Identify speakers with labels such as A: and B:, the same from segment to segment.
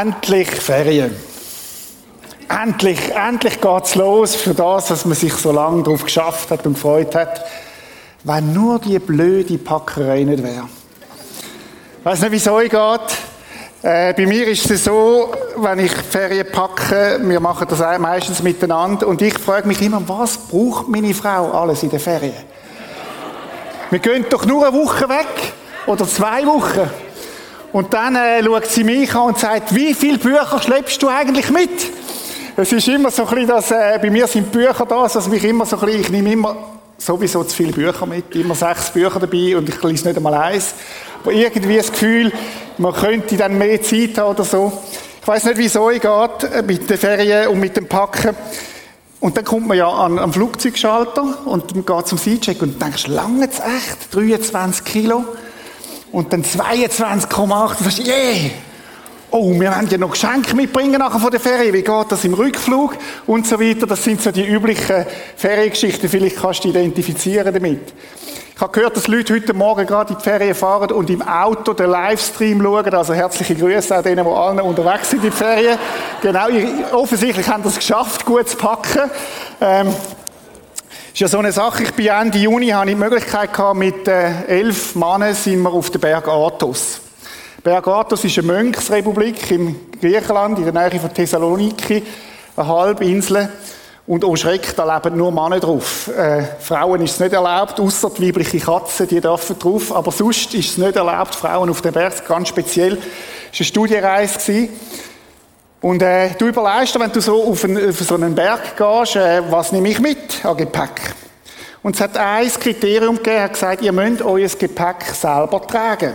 A: Endlich Ferien. Endlich, endlich geht's los für das, was man sich so lange darauf geschafft hat und gefreut hat. Wenn nur die blöde Packerei nicht wäre. Ich weiß nicht, wie es euch geht. Äh, bei mir ist es so, wenn ich Ferien packe, wir machen das meistens miteinander und ich frage mich immer, was braucht meine Frau alles in der Ferien? Wir gehen doch nur eine Woche weg oder zwei Wochen. Und dann äh, schaut sie mich an und sagt, wie viele Bücher schleppst du eigentlich mit? Es ist immer so ein bisschen, dass äh, bei mir sind Bücher da, dass mich immer so ein bisschen, ich nehme immer sowieso zu viele Bücher mit, immer sechs Bücher dabei und ich lese nicht einmal eins. Aber irgendwie das Gefühl, man könnte dann mehr Zeit haben oder so. Ich weiß nicht, wie es euch geht äh, mit den Ferien und mit dem Packen. Und dann kommt man ja an, am Flugzeugschalter und dann geht zum Seatcheck und denkst, lange jetzt echt? 23 Kilo? Und dann 22,8. Du sagst, yeah! Oh, wir werden ja noch Geschenke mitbringen nachher von der Ferie. Wie geht das im Rückflug? Und so weiter. Das sind so die üblichen Feriengeschichten. Vielleicht kannst du dich identifizieren damit. Ich habe gehört, dass Leute heute Morgen gerade in die Ferien fahren und im Auto den Livestream schauen. Also herzliche Grüße an denen, die alle unterwegs sind in die Ferien. Genau, offensichtlich haben das geschafft, gut zu packen. Ähm, ist ja so eine Sache. Ich bin Ende Juni, habe ich die Möglichkeit gehabt, mit äh, elf Mannen sind wir auf den Berg Athos. Berg Athos ist eine Mönchsrepublik im Griechenland, in der Nähe von Thessaloniki, eine Halbinsel. Und oh Schreck, da leben nur Männer drauf. Äh, Frauen ist es nicht erlaubt, außer die weibliche Katze, die dürfen drauf. Aber sonst ist es nicht erlaubt, Frauen auf dem Berg, ganz speziell. Es war eine Studienreise. Und äh, du überlegst dir, wenn du so auf, einen, auf so einen Berg gehst, äh, was nehme ich mit an Gepäck? Und es hat ein Kriterium gegeben, hat gesagt, ihr müsst euer Gepäck selber tragen.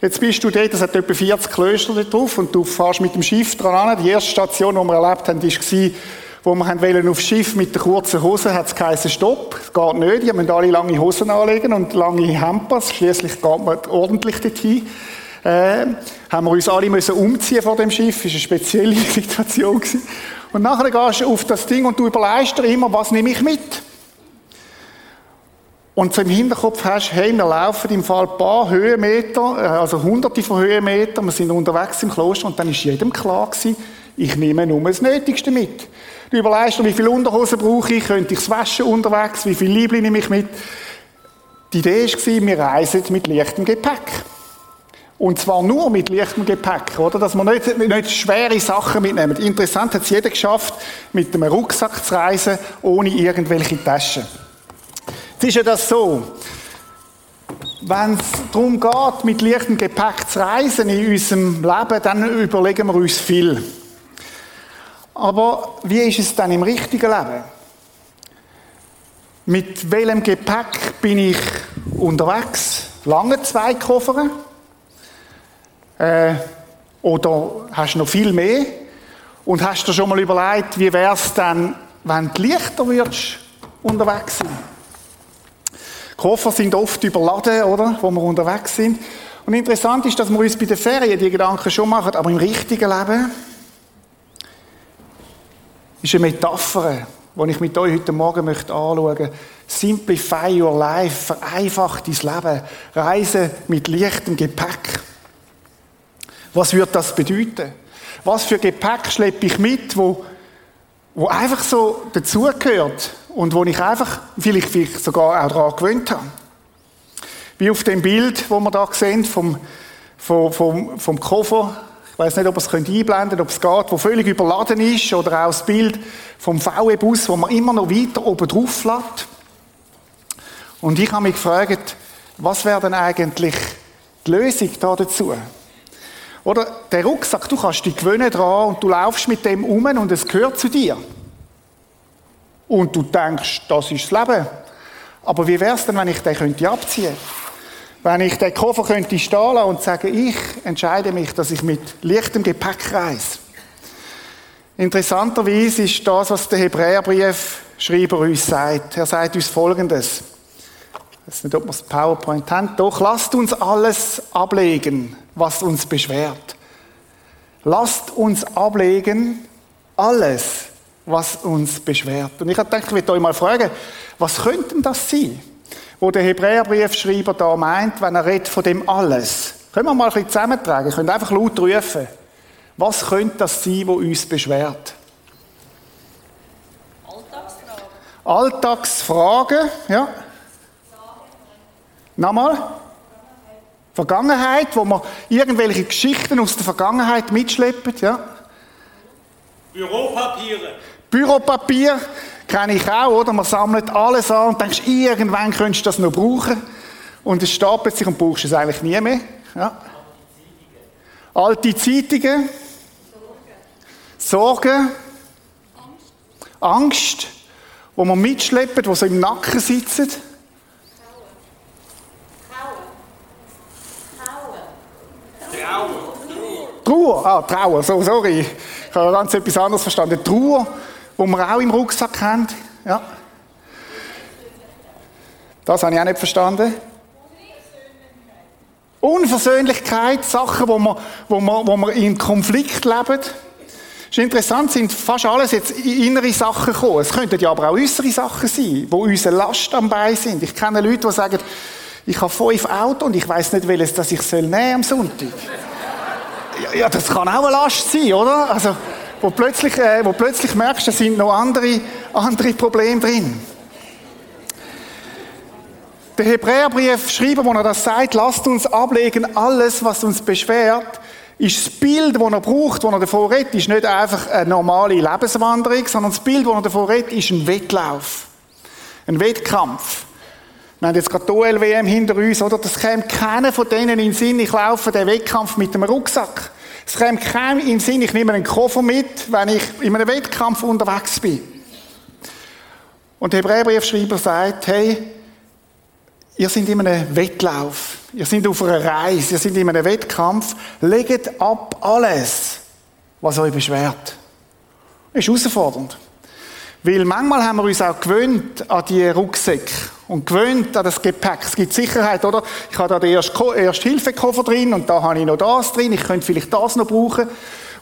A: Jetzt bist du dort, es hat etwa 40 Klöster drauf und du fährst mit dem Schiff dran an. Die erste Station, die wir erlebt haben, war, wo wir wollen aufs Schiff mit der kurzen Hose, hat es geheißen, stopp, es geht nicht, ihr müsst alle lange Hosen anlegen und lange Hempas, schließlich geht man ordentlich dorthin äh, haben wir uns alle müssen umziehen vor dem Schiff. Das war eine spezielle Situation. Gewesen. Und nachher gehst du auf das Ding und du überlegst dir immer, was nehme ich mit? Und so im Hinterkopf hast, hey, wir laufen im Fall ein paar Höhenmeter, äh, also hunderte von Höhenmetern, wir sind unterwegs im Kloster und dann ist jedem klar gewesen, ich nehme nur das Nötigste mit. Du überlegst dir, wie viel Unterhosen brauche ich, könnte ich es waschen unterwegs, wie viel Liebling nehme ich mit. Die Idee war, wir reisen mit leichtem Gepäck. Und zwar nur mit leichtem Gepäck, oder? Dass man nicht, nicht schwere Sachen mitnehmen. Interessant hat es jeder geschafft, mit einem Rucksack zu reisen, ohne irgendwelche Taschen. Jetzt ist ja das so. Wenn es darum geht, mit leichtem Gepäck zu reisen in unserem Leben, dann überlegen wir uns viel. Aber wie ist es dann im richtigen Leben? Mit welchem Gepäck bin ich unterwegs? Lange zwei Koffer? Äh, oder hast du noch viel mehr? Und hast du schon mal überlegt, wie wäre es dann, wenn du leichter würdest unterwegs sind? Koffer sind oft überladen, oder? Wo wir unterwegs sind. Und interessant ist, dass wir uns bei den Ferien die Gedanken schon machen, aber im richtigen Leben ist eine Metapher, die ich mit euch heute Morgen möchte anschauen möchte. Simplify your life, vereinfacht dein Leben, reise mit leichtem Gepäck. Was wird das bedeuten? Was für Gepäck schleppe ich mit, wo, wo einfach so dazugehört und wo ich einfach vielleicht, vielleicht sogar auch daran gewöhnt habe? Wie auf dem Bild, wo wir da sehen, vom, vom, vom, vom Koffer. Ich weiß nicht, ob es einblenden könnt, ob es geht, wo völlig überladen ist, oder auch das Bild vom VW-Bus, wo man immer noch weiter oben drauf lässt. Und ich habe mich gefragt, was wäre denn eigentlich die Lösung da dazu? Oder der Rucksack, du kannst dich gewöhnen dran und du laufst mit dem um und es gehört zu dir. Und du denkst, das ist das Leben. Aber wie wäre es denn, wenn ich den könnte abziehen Wenn ich den Koffer könnte stehen lassen und sagen, ich entscheide mich, dass ich mit leichtem Gepäck reise. Interessanterweise ist das, was der Hebräerbriefschreiber uns sagt. Er sagt uns Folgendes. Weiß nicht, ob wir das PowerPoint haben. Doch lasst uns alles ablegen, was uns beschwert. Lasst uns ablegen alles, was uns beschwert. Und ich habe gedacht, ich will euch mal fragen, was könnte denn das sein, wo der Hebräerbriefschreiber da meint, wenn er redet von dem alles? Können wir mal ein bisschen zusammentragen? Ihr könnt einfach laut rufen. Was könnte das sein, was uns beschwert?
B: Alltagsfragen.
A: Alltagsfragen, ja. Nochmal? Vergangenheit, wo man irgendwelche Geschichten aus der Vergangenheit mitschleppen, ja.
C: Büropapiere.
A: Büropapier kenne ich auch, oder? Man sammelt alles an und denkst, irgendwann könntest du das noch brauchen. Und es stapelt sich und brauchst es eigentlich nie mehr. Ja. Alte Zeitungen. Sorgen. Angst. Wo man mitschleppt, wo so im Nacken sitzen. Trauer, ah, Trauer, so, sorry. Ich habe ganz etwas anderes verstanden. Trauer, wo man auch im Rucksack haben. Ja. Das habe ich auch nicht verstanden. Unversöhnlichkeit, Sachen, wo man, wo man, wo man in Konflikt leben. ist interessant, sind fast alles jetzt innere Sachen gekommen. Es könnten ja aber auch äußere Sachen sein, wo unsere Last am Bein sind. Ich kenne Leute, die sagen, ich habe fünf Autos und ich weiß nicht, welches das ich soll nehmen am Sonntag. Ja, das kann auch eine Last sein, oder? Also, wo plötzlich, äh, wo plötzlich merkst, da sind noch andere, andere Probleme drin. Der Hebräerbrief schreibt, wo er das sagt, lasst uns ablegen, alles, was uns beschwert, ist das Bild, das er braucht, das er davor redet, ist nicht einfach eine normale Lebenswanderung, sondern das Bild, das er davor redet, ist ein Wettlauf. Ein Wettkampf. Wir haben jetzt gerade die OLWM hinter uns, oder? Das käme keiner von denen in den Sinn, ich laufe den Wettkampf mit einem Rucksack. Es käme keinem in den Sinn, ich nehme einen Koffer mit, wenn ich in einem Wettkampf unterwegs bin. Und der Hebräerbriefschreiber sagt, hey, ihr seid in einem Wettlauf, ihr seid auf einer Reise, ihr seid in einem Wettkampf, legt ab alles, was euch beschwert. Das ist herausfordernd. Weil manchmal haben wir uns auch gewöhnt an die Rucksäcke und gewöhnt an das Gepäck. Es gibt Sicherheit, oder? Ich habe da den Erste-Hilfe-Koffer drin und da habe ich noch das drin, ich könnte vielleicht das noch brauchen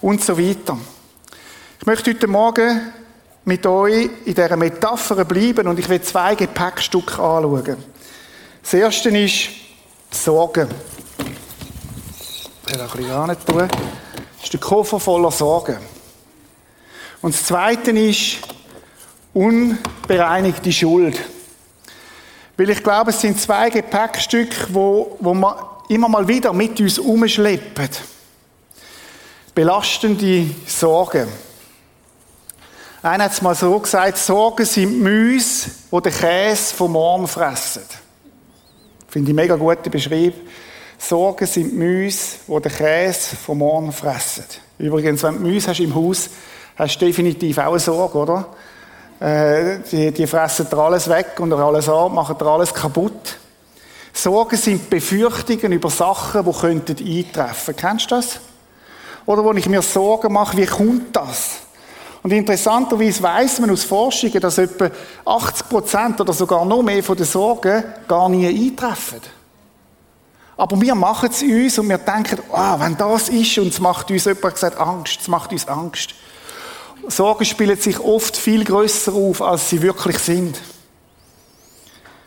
A: und so weiter. Ich möchte heute Morgen mit euch in dieser Metapher bleiben und ich will zwei Gepäckstücke anschauen. Das erste ist Sorgen. Ich will auch ein bisschen tun. Das ist der Koffer voller Sorgen. Und das zweite ist unbereinigte Schuld. Weil ich glaube, es sind zwei Gepäckstücke, wo, wo wir immer mal wieder mit uns umschleppen. Belastende Sorgen. Einer hat es mal so gesagt, Sorgen sind Müs, wo den Käse vom Morgen fressen. Finde ich mega gute Beschreibung. Sorgen sind Müs, wo den Käse vom Morgen fressen. Übrigens, wenn du Müs hast im Haus, hast du definitiv auch eine Sorge, oder? Äh, die, die fressen alles weg und alles an, machen alles kaputt. Sorgen sind Befürchtungen über Sachen, die könnten eintreffen. Kennst du das? Oder wo ich mir Sorgen mache, wie kommt das? Und interessanterweise weiss man aus Forschungen, dass etwa 80 Prozent oder sogar noch mehr von den Sorgen gar nie eintreffen. Aber wir machen es uns und wir denken, ah, wenn das ist, und es macht uns, jemand gesagt, Angst, es macht uns Angst. Sorgen spielen sich oft viel größer auf, als sie wirklich sind.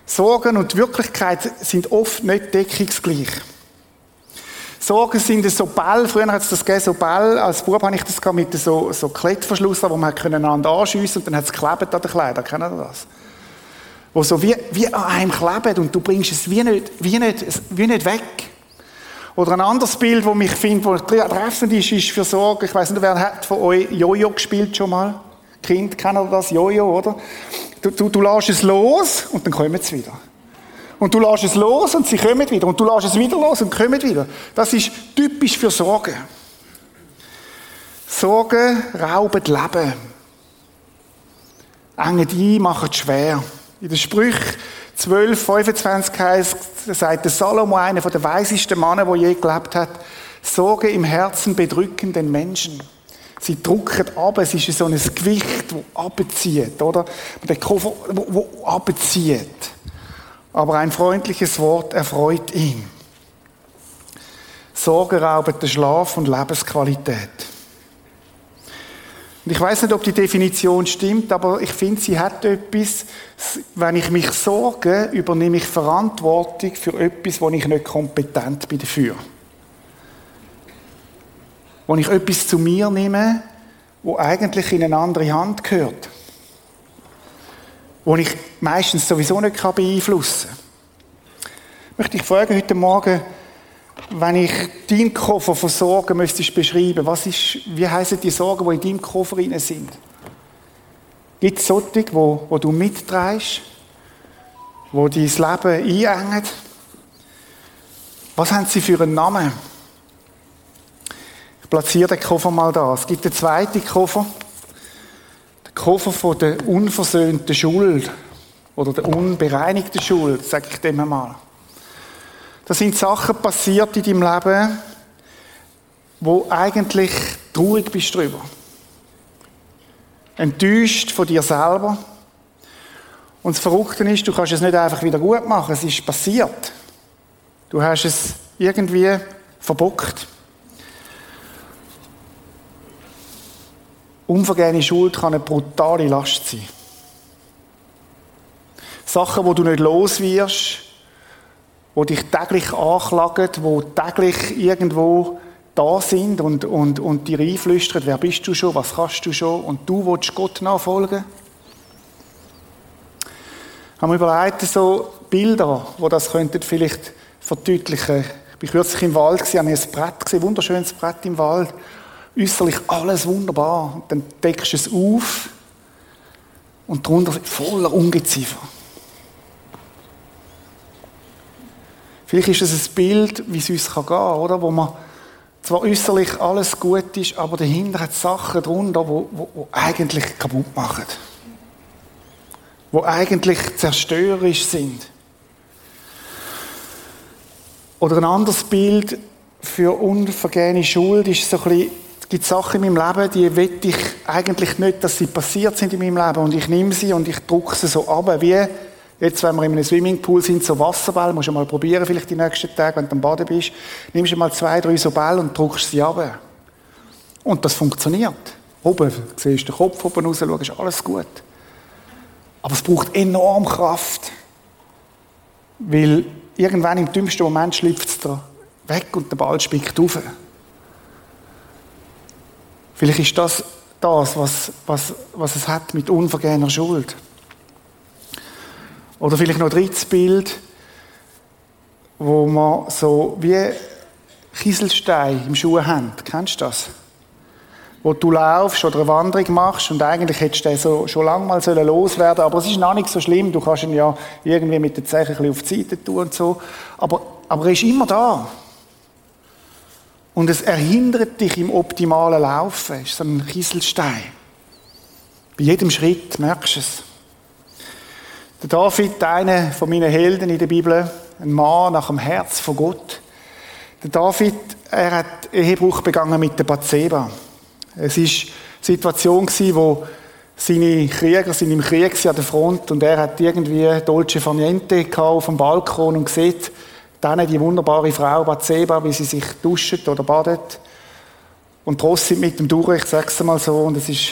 A: Sorgen und Wirklichkeit sind oft nicht deckungsgleich. Sorgen sind so Ball, früher hat es das gegeben, so Ball, als Bub habe ich das mit so, so Klettverschluss, wo man einander anschiessen und dann hat es geklebt an den Kleidern, kennt ihr das? Wo so wie, wie an einem klebt und du bringst es wie nicht, wie nicht, wie nicht weg. Oder ein anderes Bild, das mich finde, das treffend ist, ist für Sorge. Ich weiß nicht, wer hat von euch Jojo gespielt schon mal? Kind, kennen das? Jojo, oder? Du, du, du lässt es los und dann kommen sie wieder. Und du lässt es los und sie kommen wieder. Und du lässt es wieder los und kommen wieder. Das ist typisch für Sorgen. Sorgen rauben Leben. Engen ein, machen es schwer. In den Sprüchen 12, 25 heißt, sagt der Salomo, einer der weisesten Männer, der je gelebt hat, Sorge im Herzen bedrücken den Menschen. Sie drücken ab, es ist so ein Gewicht, das abzieht, oder? Der Koffer, wo, abzieht. Aber ein freundliches Wort erfreut ihn. Sorge rauben den Schlaf und Lebensqualität. Und ich weiß nicht, ob die Definition stimmt, aber ich finde, sie hat etwas, wenn ich mich sorge, übernehme ich Verantwortung für etwas, wo ich nicht kompetent bin dafür. wo ich etwas zu mir nehme, wo eigentlich in eine andere Hand gehört. Wo ich meistens sowieso nicht beeinflussen kann. Ich möchte dich fragen heute Morgen, wenn ich deinen Koffer von Sorgen müsstest beschreiben, was ist, wie heißen die Sorgen, die in deinem Koffer drin sind? Gibt es solche, wo, wo du mitträgst, wo dein Leben einengen? Was haben sie für einen Namen? Ich platziere den Koffer mal da. Es gibt einen zweiten Koffer. Der Koffer von der unversöhnten Schuld. Oder der unbereinigten Schuld, sage ich dem mal. Da sind Sachen passiert in deinem Leben, wo eigentlich traurig bist drüber. Enttäuscht von dir selber. Und das Verrückte ist, du kannst es nicht einfach wieder gut machen. Es ist passiert. Du hast es irgendwie verbockt. Unvergehene Schuld kann eine brutale Last sein. Sachen, wo du nicht los wirst, wo dich täglich anklagen, wo täglich irgendwo da sind und, und, und dir einflüstern, wer bist du schon, was kannst du schon und du willst Gott nachfolgen. Haben wir überlegt, so Bilder, wo das könnten vielleicht verdeutlichen. Ich war kürzlich im Wald, habe ein Brett gesehen, ein wunderschönes Brett im Wald äußerlich alles wunderbar. Und dann deckst du es auf und darunter voller Ungeziefer. Vielleicht ist es ein Bild, wie es uns gehen kann, oder? Wo man zwar äußerlich alles gut ist, aber dahinter hat Sachen drunter, die wo, wo eigentlich kaputt machen. Wo eigentlich zerstörerisch sind. Oder ein anderes Bild für unvergehene Schuld ist so ein bisschen es gibt Sachen in meinem Leben, die will ich eigentlich nicht, dass sie passiert sind in meinem Leben. Und ich nehme sie und ich drücke sie so ab, wie jetzt, wenn wir in einem Swimmingpool sind, so Wasserball, musst du mal probieren, vielleicht die nächsten Tage, wenn du am Baden bist, nimmst du mal zwei, drei so Bälle und drückst sie ab. Und das funktioniert. Oben siehst du den Kopf oben raus, schaust, alles gut. Aber es braucht enorm Kraft. Weil irgendwann im dümmsten Moment schlüpft es da weg und der Ball spickt auf. Vielleicht ist das das, was, was, was es hat mit unvergehener Schuld. Oder vielleicht noch ein drittes Bild, wo man so wie Kieselstein im Schuh haben. Kennst du das? Wo du laufst oder eine Wanderung machst und eigentlich hättest du den so schon lange mal loswerden aber es ist noch nicht so schlimm. Du kannst ihn ja irgendwie mit den Zeichen ein bisschen auf die Seite tun und so. Aber, aber er ist immer da. Und es erhindert dich im optimalen Laufen. Es ist so ein Kieselstein. Bei jedem Schritt merkst du es. Der David, einer von meinen Helden in der Bibel, ein Mann nach dem Herz von Gott. Der David, er hat Ehebruch begangen mit der Bathseba. Es war eine Situation, wo seine Krieger sind im Krieg an der Front und er hat irgendwie Dolce Farniente auf dem Balkon und sieht, dann die wunderbare Frau Bathseba, wie sie sich duscht oder badet. Und trotzdem mit dem durch, ich sag's mal so, und es ist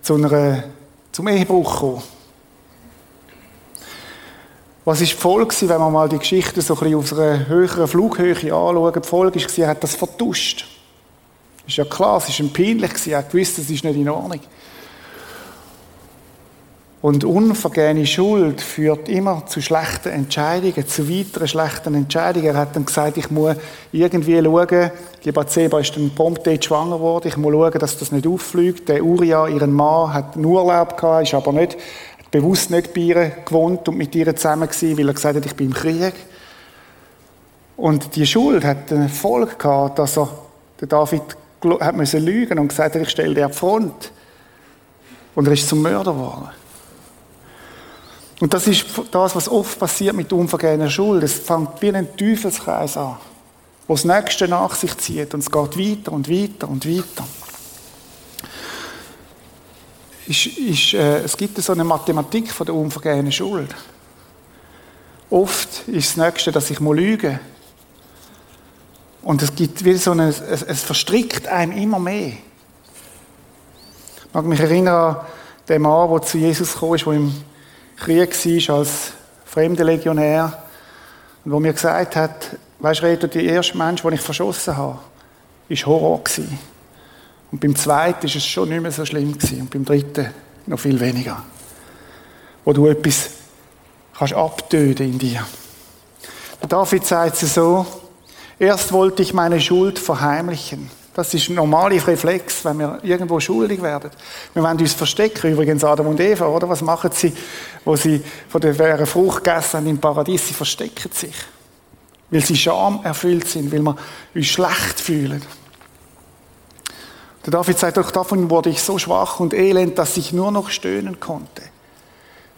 A: zu einer, zum Ehebruch gekommen. Was ist die Folge, wenn man mal die Geschichte so ein bisschen auf einer höheren Flughöhe anschaut? Die Folge war, er hat das vertuscht. Ist ja klar, es war ihm peinlich, er hat gewusst, das ist nicht in Ordnung. Und unvergehene Schuld führt immer zu schlechten Entscheidungen, zu weiteren schlechten Entscheidungen. Er hat dann gesagt, ich muss irgendwie schauen, die Bathseba ist dann prompt dort schwanger geworden, ich muss schauen, dass das nicht auffliegt. Der Uriah, ihren Mann, hat einen Urlaub gehabt, ist aber nicht, bewusst nicht bei ihr gewohnt und mit ihr zusammen gewesen, weil er gesagt hat, ich bin im Krieg. Und die Schuld hat den Erfolg gehabt, dass er, der David hat müssen lügen und gesagt hat, ich stelle dir auf Front. Und er ist zum Mörder geworden. Und das ist das, was oft passiert mit unvergebener Schuld. Es fängt wie ein Teufelskreis an, wo das Nächste nach sich zieht und es geht weiter und weiter und weiter. Ist, ist, äh, es gibt so eine Mathematik von der unvergehenen Schuld. Oft ist das Nächste, dass ich muss. Und es gibt wie so eine, es, es verstrickt einem immer mehr. Ich mag mich erinnern an den Mann, der zu Jesus ist, der im Krieg war als fremder Legionär und wo mir gesagt hat, weißt du, der erste Mensch, den ich verschossen habe, ist Horror gewesen. Und beim zweiten ist es schon nicht mehr so schlimm gewesen. Und beim dritten noch viel weniger. Wo du etwas kannst abtöten in dir. Der David sagt es so, erst wollte ich meine Schuld verheimlichen. Das ist ein normaler Reflex, wenn wir irgendwo schuldig werden. Wir wollen uns verstecken, übrigens Adam und Eva, oder? Was machen sie, wo sie von der Frucht gegessen haben im Paradies? Sie verstecken sich. Weil sie Scham erfüllt sind, weil wir uns schlecht fühlen. Der David sagt, doch davon wurde ich so schwach und elend, dass ich nur noch stöhnen konnte.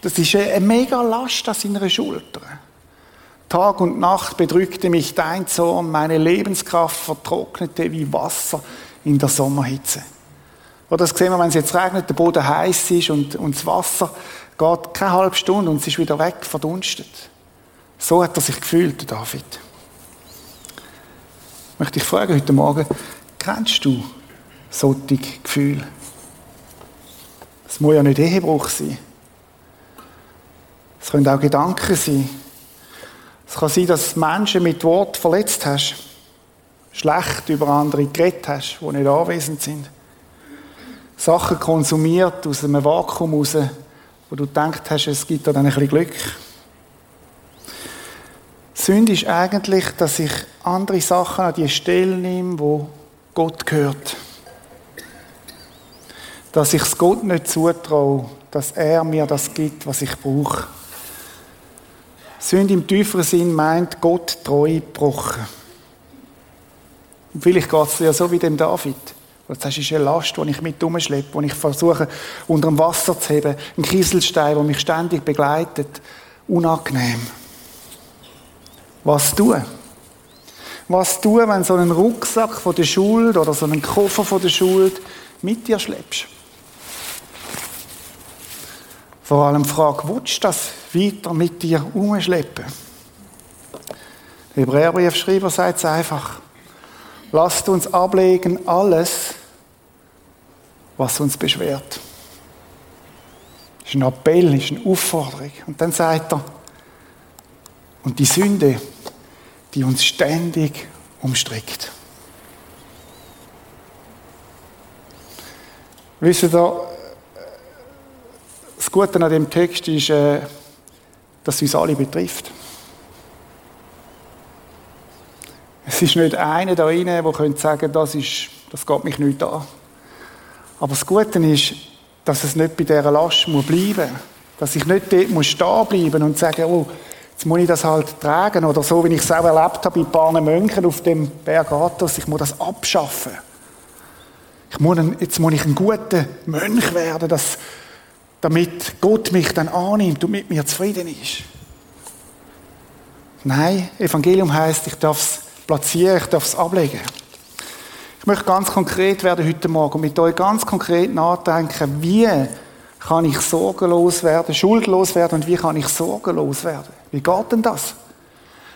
A: Das ist eine mega Last an seiner Schulter. Tag und Nacht bedrückte mich dein Zorn, meine Lebenskraft vertrocknete wie Wasser in der Sommerhitze. Oder das sehen wir, wenn es jetzt regnet, der Boden heiß ist und, und das Wasser geht keine halbe Stunde und es ist wieder weg, verdunstet. So hat er sich gefühlt, David. Ich möchte dich fragen heute Morgen, kennst du solche Gefühle? Es muss ja nicht Ehebruch sein. Es können auch Gedanken sein. Es kann sein, dass Menschen mit Wort verletzt hast, schlecht über andere geredet hast, die nicht anwesend sind. Sachen konsumiert aus einem Vakuum raus, wo du gedacht hast, es gibt da dann ein bisschen Glück. Sünde ist eigentlich, dass ich andere Sachen an die Stelle nehme, wo Gott gehört. Dass ich es Gott nicht zutraue, dass er mir das gibt, was ich brauche. Sünde im tieferen Sinn meint Gott treu gebrochen. Und vielleicht geht es ja so wie dem David. Das ist eine Last, die ich mit umschleppe, die ich versuche, unter dem Wasser zu heben. Ein Kieselstein, der mich ständig begleitet. Unangenehm. Was tun? Was tun, wenn so einen Rucksack von der Schuld oder so einen Koffer von der Schuld mit dir schleppst? Vor allem die Frage, willst du das weiter mit dir umschleppen? Der Hebräerbriefschreiber sagt es einfach. Lasst uns ablegen alles, was uns beschwert. Das ist ein Appell, ist eine Aufforderung. Und dann sagt er, und die Sünde, die uns ständig umstrickt. Wisst ihr, das Gute an dem Text ist, äh, dass es uns alle betrifft. Es ist nicht einer da rein, der könnte sagen, das, ist, das geht mich nicht an. Aber das Gute ist, dass es nicht bei dieser Last muss bleiben muss. Dass ich nicht dort muss stehen bleiben und sagen, oh, jetzt muss ich das halt tragen. Oder so, wie ich es auch erlebt habe bei paar Mönchen auf dem Berg Athos, ich muss das abschaffen. Ich muss ein, jetzt muss ich ein guter Mönch werden, dass, damit Gott mich dann annimmt und mit mir zufrieden ist. Nein, Evangelium heißt, ich darf es platzieren, ich darf es ablegen. Ich möchte ganz konkret werden heute Morgen und mit euch ganz konkret nachdenken, wie kann ich sorgenlos werden, schuldlos werden und wie kann ich sorgenlos werden? Wie geht denn das?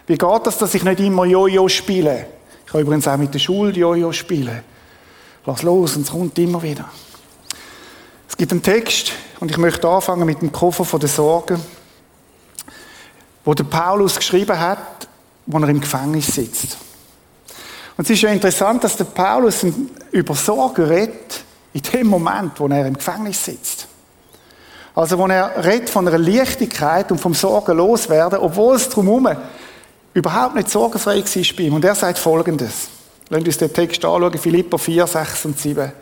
A: Wie geht das, dass ich nicht immer Jojo spiele? Ich kann übrigens auch mit der Schuld Jojo spielen. Lass los und es kommt immer wieder. Es gibt einen Text, und ich möchte anfangen mit dem Koffer von der Sorgen, wo der Paulus geschrieben hat, wo er im Gefängnis sitzt. Und es ist ja interessant, dass der Paulus über Sorgen redet, in dem Moment, wo er im Gefängnis sitzt. Also, wo er redet von einer Leichtigkeit und vom Sorgen loswerden, obwohl es drumherum überhaupt nicht sorgenfrei war bei ihm. Und er sagt Folgendes. Lasst uns den Text anschauen, Philippa 4, 6 und 7.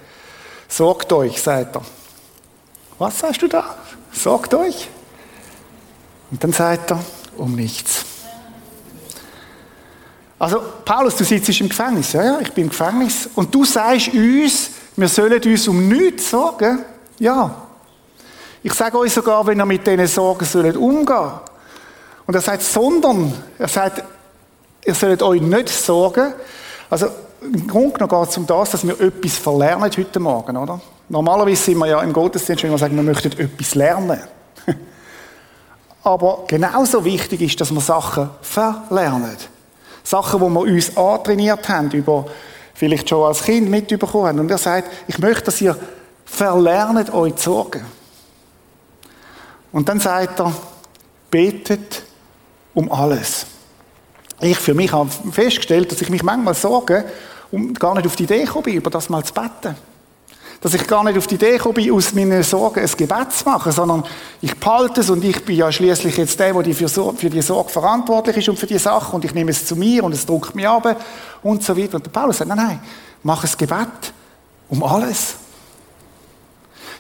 A: Sorgt euch, sagt er. Was sagst du da? Sorgt euch. Und dann sagt er, um nichts. Also, Paulus, du sitzt im Gefängnis. Ja, ja, ich bin im Gefängnis. Und du sagst uns, wir sollen uns um nichts sorgen. Ja. Ich sage euch sogar, wenn ihr mit diesen Sorgen sollt umgehen. Und er sagt, sondern, er sagt, ihr sollt euch nicht sorgen. Also, im Grunde genommen geht es um das, dass wir etwas verlernen heute Morgen, oder? Normalerweise sind wir ja im Gottesdienst, wenn wir sagen, wir möchten etwas lernen. Aber genauso wichtig ist, dass wir Sachen verlernen. Sachen, die wir uns antrainiert haben, über vielleicht schon als Kind mitbekommen haben. Und er sagt, ich möchte, dass ihr verlernt euch zu sorgen. Und dann sagt er, betet um alles. Ich für mich habe festgestellt, dass ich mich manchmal sorge und gar nicht auf die Idee bin, über das mal zu beten. Dass ich gar nicht auf die Idee bin, aus meinen Sorgen ein Gebet zu machen, sondern ich behalte es und ich bin ja schließlich jetzt der, der für, für die Sorge verantwortlich ist und für die Sache und ich nehme es zu mir und es drückt mich ab und so weiter. Und der Paulus sagt, nein, nein, mach ein Gebet um alles.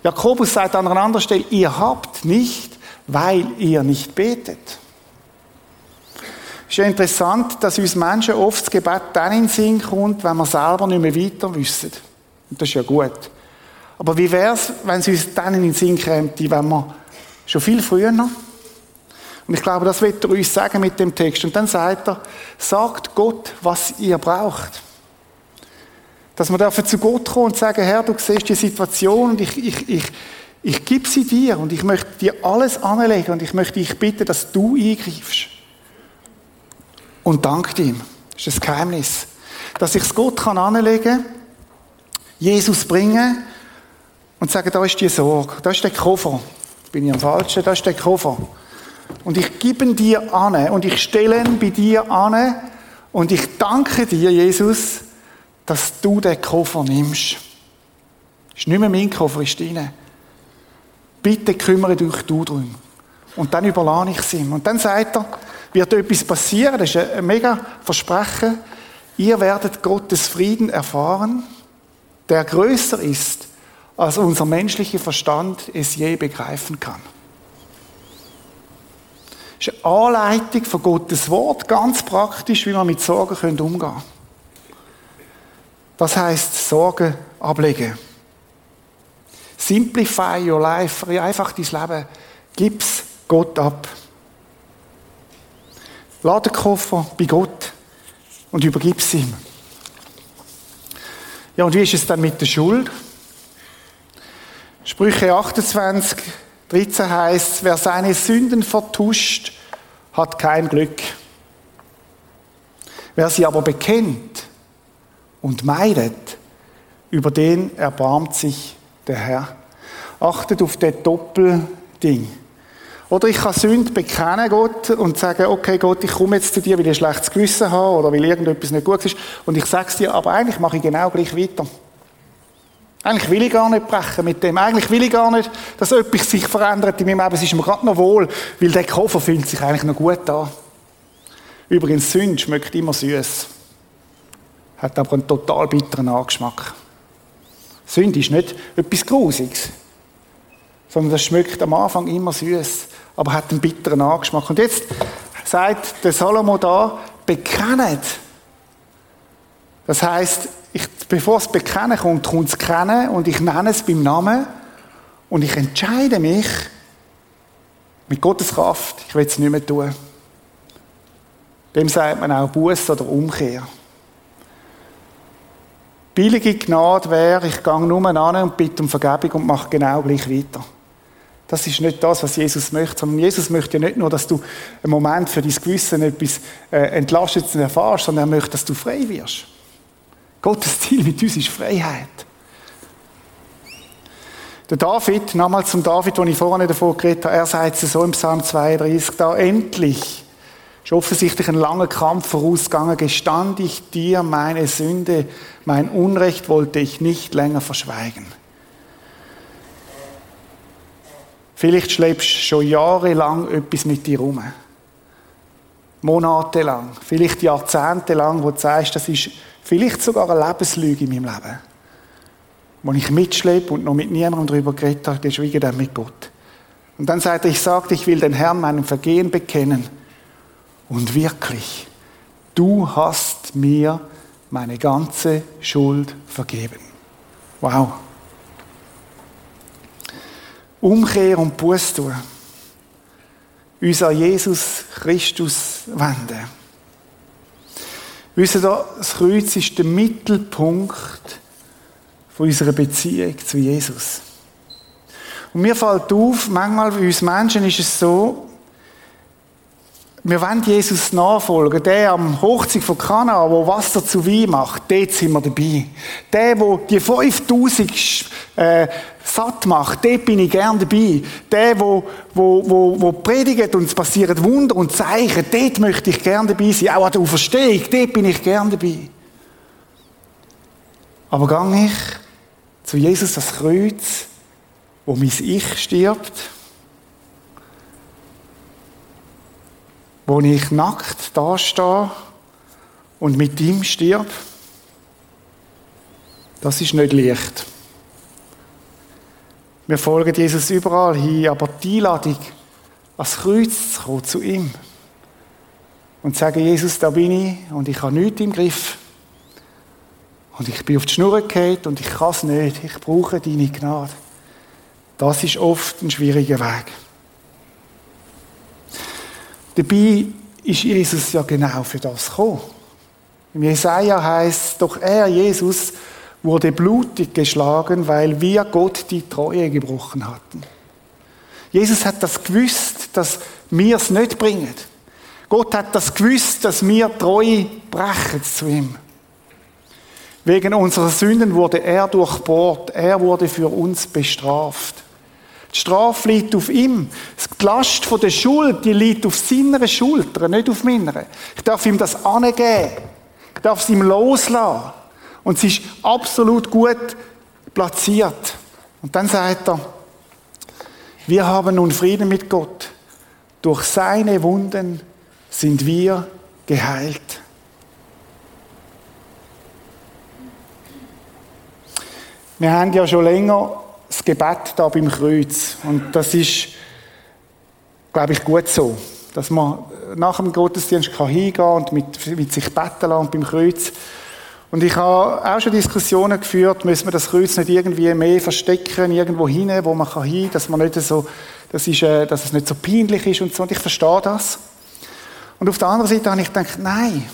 A: Jakobus sagt an einer anderen Stelle, ihr habt nicht, weil ihr nicht betet. Es ist ja interessant, dass uns Menschen oft das Gebet dann in den Sinn kommt, wenn wir selber nicht mehr weiter wissen. Und das ist ja gut. Aber wie wäre es, wenn es uns dann in den Sinn käme, wenn wir schon viel früher noch und ich glaube, das wird er uns sagen mit dem Text. Und dann sagt er, sagt Gott, was ihr braucht. Dass wir dürfen zu Gott kommen und sagen, Herr, du siehst die Situation und ich, ich, ich, ich gebe sie dir und ich möchte dir alles anlegen und ich möchte dich bitten, dass du eingreifst. Und dank ihm. Das ist das Geheimnis. Dass ich es Gott kann anlegen, Jesus bringen und sagen, da ist die Sorge, da ist der Koffer. Bin ich am Falschen? Da ist der Koffer. Und ich gebe ihn dir an und ich stelle ihn bei dir an und ich danke dir, Jesus, dass du den Koffer nimmst. Ist nicht mehr mein Koffer, ist deine. Bitte kümmere dich du drum. Und dann überlade ich es ihm. Und dann sagt er, wird etwas passieren, das ist ein mega Versprechen. Ihr werdet Gottes Frieden erfahren, der größer ist, als unser menschlicher Verstand es je begreifen kann. Das ist eine Anleitung von Gottes Wort, ganz praktisch, wie man mit Sorgen umgehen können. Das heißt Sorgen ablegen. Simplify your life, einfach dein Leben. Gib's Gott ab. Lade den Koffer bei Gott und übergib's ihm. Ja, und wie ist es dann mit der Schuld? Sprüche 28, 13 heißt, wer seine Sünden vertuscht, hat kein Glück. Wer sie aber bekennt und meidet, über den erbarmt sich der Herr. Achtet auf das Doppelding. Oder ich kann Sünde bekennen, Gott, und sagen, okay, Gott, ich komme jetzt zu dir, weil ich ein schlechtes Gewissen habe oder weil irgendetwas nicht gut ist. Und ich sage es dir, aber eigentlich mache ich genau gleich weiter. Eigentlich will ich gar nicht brechen mit dem. Eigentlich will ich gar nicht, dass etwas sich verändert in meinem Leben. Es ist mir gerade noch wohl, weil der Koffer fühlt sich eigentlich noch gut an. Übrigens, Sünde schmeckt immer süß. Hat aber einen total bitteren Angeschmack. Sünde ist nicht etwas Grusiges, sondern das schmeckt am Anfang immer süß, aber hat einen bitteren Angeschmack. Und jetzt sagt der Salomo da, bekennet. Das heißt, ich, bevor es bekennen kommt, kommt es kennen und ich nenne es beim Namen und ich entscheide mich mit Gottes Kraft, ich will es nicht mehr tun. Dem sagt man auch Buß oder Umkehr. Billige Gnade wäre, ich gehe nur an und bitte um Vergebung und mache genau gleich weiter. Das ist nicht das, was Jesus möchte, sondern Jesus möchte ja nicht nur, dass du einen Moment für dein Gewissen etwas äh, Entlastetes erfährst, sondern er möchte, dass du frei wirst. Gottes Ziel mit uns ist Freiheit. Der David, nochmal zum David, den ich vorhin davon geredet habe, er sagt es so im Psalm 32, da endlich, ist offensichtlich ein langer Kampf vorausgegangen, gestand ich dir meine Sünde, mein Unrecht wollte ich nicht länger verschweigen. Vielleicht schleppst du schon jahrelang etwas mit dir rum. Monatelang, vielleicht jahrzehntelang, wo du sagst, das ist Vielleicht sogar eine Lebenslüge in meinem Leben. Wo ich mitschleppe und noch mit niemandem darüber geredet habe, geschwiegen dann mit Gott. Und dann sagt er, ich sagte, ich will den Herrn meinem Vergehen bekennen. Und wirklich, du hast mir meine ganze Schuld vergeben. Wow. Umkehr und Buß tun. Uns an Jesus Christus wenden. Wisst ihr, das Kreuz ist der Mittelpunkt von unserer Beziehung zu Jesus. Und mir fällt auf, manchmal bei uns Menschen ist es so, wir wollen Jesus nachfolgen. Der am Hochzeit von Kana, wo Wasser zu Wein macht, dort sind wir dabei. Der, wo die 5000 äh, satt macht, dort bin ich gern dabei. Der, wo, wo, wo, wo predigt und es passieren Wunder und Zeichen, dort möchte ich gern dabei sein. Auch an der Auferstehung, dort bin ich gern dabei. Aber gang ich zu Jesus das Kreuz, wo mein Ich stirbt, wo ich nackt dastehe und mit ihm stirb, das ist nicht leicht. Wir folgen Jesus überall hin, aber die Einladung, ans Kreuz zu kommen, zu ihm und zu sagen, Jesus, da bin ich und ich habe nichts im Griff. Und ich bin auf die Schnur gefallen und ich kann es nicht. Ich brauche deine Gnade. Das ist oft ein schwieriger Weg. Dabei ist Jesus ja genau für das gekommen. Im Jesaja heißt doch er, Jesus, wurde blutig geschlagen, weil wir Gott die Treue gebrochen hatten. Jesus hat das gewusst, dass wir es nicht bringen. Gott hat das gewusst, dass wir Treue brechen zu ihm. Wegen unserer Sünden wurde er durchbohrt. Er wurde für uns bestraft. Die Strafe liegt auf ihm. Die Last der Schuld, die liegt auf seiner Schulter, nicht auf meiner. Ich darf ihm das angeben. Ich darf es ihm loslassen. Und es ist absolut gut platziert. Und dann sagt er, wir haben nun Frieden mit Gott. Durch seine Wunden sind wir geheilt. Wir haben ja schon länger das Gebet da beim Kreuz. Und das ist, glaube ich, gut so. Dass man nach dem Gottesdienst kann hingehen und mit, mit sich beten lassen beim Kreuz. Und ich habe auch schon Diskussionen geführt, müssen wir das Kreuz nicht irgendwie mehr verstecken, irgendwo hin, wo man kann hin, dass man nicht so, das ist, äh, dass es nicht so peinlich ist und so. Und ich verstehe das. Und auf der anderen Seite habe ich gedacht, nein.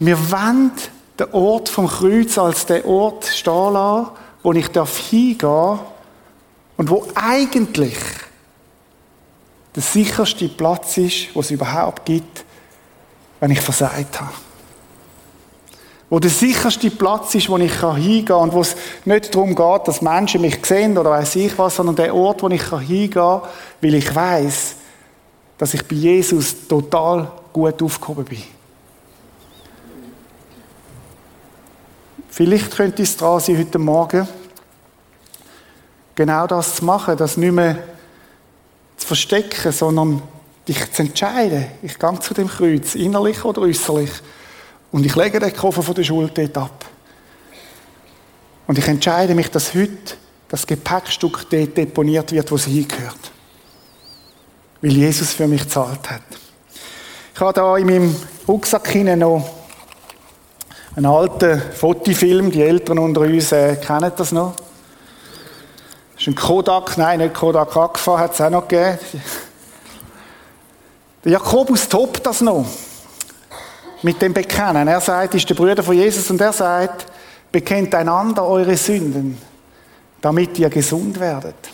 A: Wir wollen den Ort vom Kreuz als den Ort stehen lassen, wo ich hingehen darf und wo eigentlich der sicherste Platz ist, wo es überhaupt gibt, wenn ich versagt habe. Wo der sicherste Platz ist, wo ich hingehen kann und wo es nicht darum geht, dass Menschen mich sehen oder weiß ich was, sondern der Ort, wo ich hingehen kann, weil ich weiß, dass ich bei Jesus total gut aufgehoben bin. Vielleicht könnte es dran sein, heute Morgen genau das zu machen, das nicht mehr zu verstecken, sondern dich zu entscheiden. Ich gehe zu dem Kreuz, innerlich oder äußerlich, und ich lege den Koffer von der Schuld dort ab. Und ich entscheide mich, dass heute das Gepäckstück dort deponiert wird, wo es hingehört. Weil Jesus für mich gezahlt hat. Ich habe da in meinem Rucksack noch ein alter Fotofilm, die Eltern unter uns äh, kennen das noch. Das ist ein Kodak, nein, nicht Kodak Agfa, hat es auch noch gegeben. Der Jakobus toppt das noch. Mit dem Bekennen. Er sagt, ist der Bruder von Jesus und er sagt, bekennt einander eure Sünden, damit ihr gesund werdet.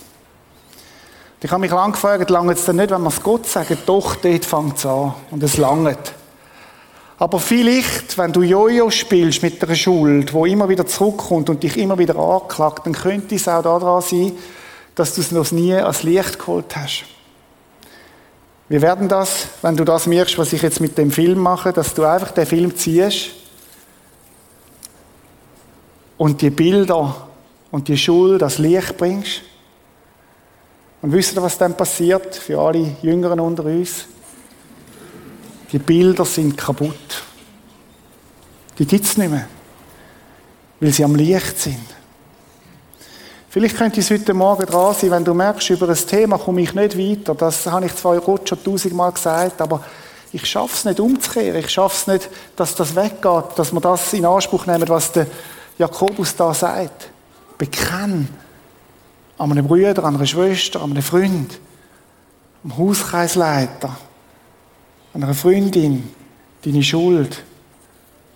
A: Ich habe mich lange gefragt, lange es denn nicht, wenn wir es Gott sagen, doch, dort fängt es an und es langt. Aber vielleicht, wenn du Jojo spielst mit der Schuld, wo immer wieder zurückkommt und dich immer wieder anklagt, dann könnte es auch daran sein, dass du es noch nie als Licht geholt hast. Wir werden das, wenn du das merkst, was ich jetzt mit dem Film mache, dass du einfach den Film ziehst und die Bilder und die Schuld als Licht bringst. Und wisst ihr, was dann passiert für alle Jüngeren unter uns? Die Bilder sind kaputt. Die gibt es nicht mehr, weil sie am Licht sind. Vielleicht könnte es heute Morgen dran sein, wenn du merkst, über ein Thema komme ich nicht weiter. Das habe ich zwar Gott schon tausendmal gesagt, aber ich schaffe es nicht umzukehren. Ich schaffe es nicht, dass das weggeht, dass wir das in Anspruch nehmen, was der Jakobus da sagt. Bekenn an einem Bruder, an einer Schwester, an einem Freund, am Hauskreisleiter, einer Freundin deine Schuld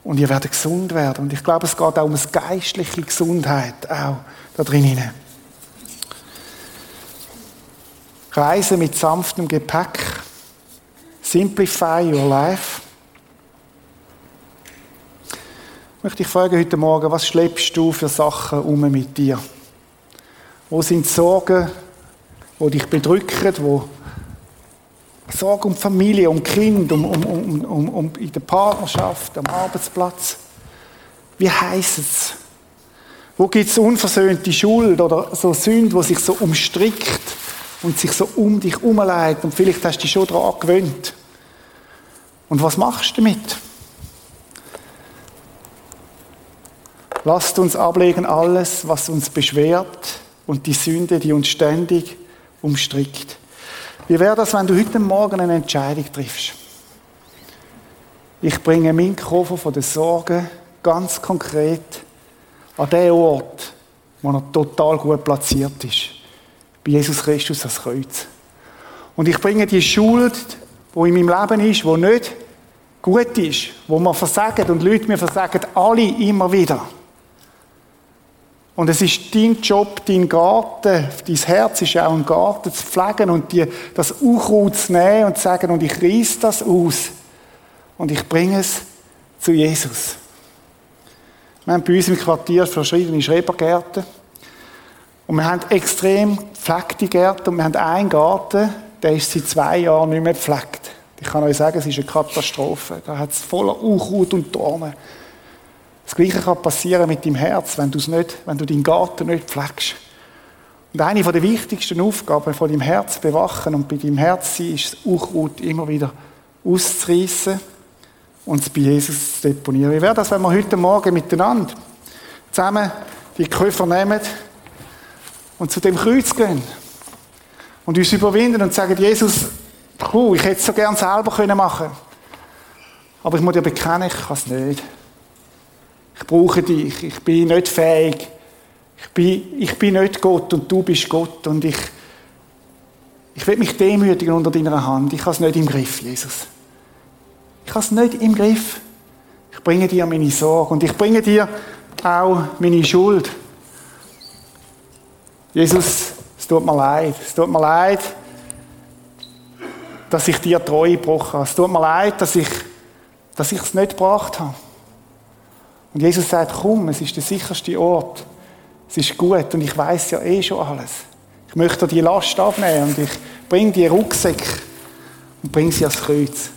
A: und ihr werdet gesund werden. Und ich glaube, es geht auch um eine geistliche Gesundheit auch da drinnen. Reise mit sanftem Gepäck. Simplify your life. Ich möchte dich fragen heute Morgen, was schleppst du für Sachen um mit dir? Wo sind Sorgen, die dich bedrücken, wo Sorge um Familie, um Kind, um, um, um, um, um in der Partnerschaft, am Arbeitsplatz. Wie heisst es? Wo gibt es unversöhnte Schuld oder so Sünde, wo sich so umstrickt und sich so um dich umleitet und vielleicht hast du dich schon daran gewöhnt. Und was machst du damit? Lasst uns ablegen alles, was uns beschwert und die Sünde, die uns ständig umstrickt. Wie wäre das, wenn du heute Morgen eine Entscheidung triffst? Ich bringe meinen Koffer von der Sorge ganz konkret an den Ort, wo er total gut platziert ist. Bei Jesus Christus als Kreuz. Und ich bringe die Schuld, die in meinem Leben ist, die nicht gut ist, wo man versagen und Leute mir versagen, alle immer wieder. Und es ist dein Job, dein Garten, dein Herz ist auch ein Garten zu pflegen und dir das Unkraut zu nehmen und zu sagen, und ich reiß das aus und ich bringe es zu Jesus. Wir haben bei uns im Quartier verschiedene Schrebergärten. Und wir haben extrem gepflegte Gärten. Und wir haben einen Garten, der ist seit zwei Jahren nicht mehr gepflegt. Ich kann euch sagen, es ist eine Katastrophe. Da hat es voller Unkraut und Dornen. Das Gleiche kann passieren mit deinem Herz, wenn, nicht, wenn du deinen Garten nicht pflegst. Und eine der wichtigsten Aufgaben von deinem Herz bewachen und bei deinem Herz sein, ist das Unkraut immer wieder auszureißen und es bei Jesus zu deponieren. Wie wäre das, wenn wir heute Morgen miteinander zusammen die Koffer nehmen und zu dem Kreuz gehen und uns überwinden und sagen, Jesus, cool, ich hätte es so gern selber machen können aber ich muss dir bekennen, ich kann es nicht. Ich brauche dich, ich bin nicht fähig. Ich bin, ich bin nicht Gott und du bist Gott und ich, ich will mich demütigen unter deiner Hand. Ich habe es nicht im Griff, Jesus. Ich habe es nicht im Griff. Ich bringe dir meine Sorge und ich bringe dir auch meine Schuld. Jesus, es tut mir leid. Es tut mir leid, dass ich dir treu gebrochen habe. Es tut mir leid, dass ich, dass ich es nicht gebracht habe. Und Jesus sagt, komm, es ist der sicherste Ort. Es ist gut und ich weiß ja eh schon alles. Ich möchte die Last abnehmen und ich bringe die Rucksäcke und bringe sie ans Kreuz.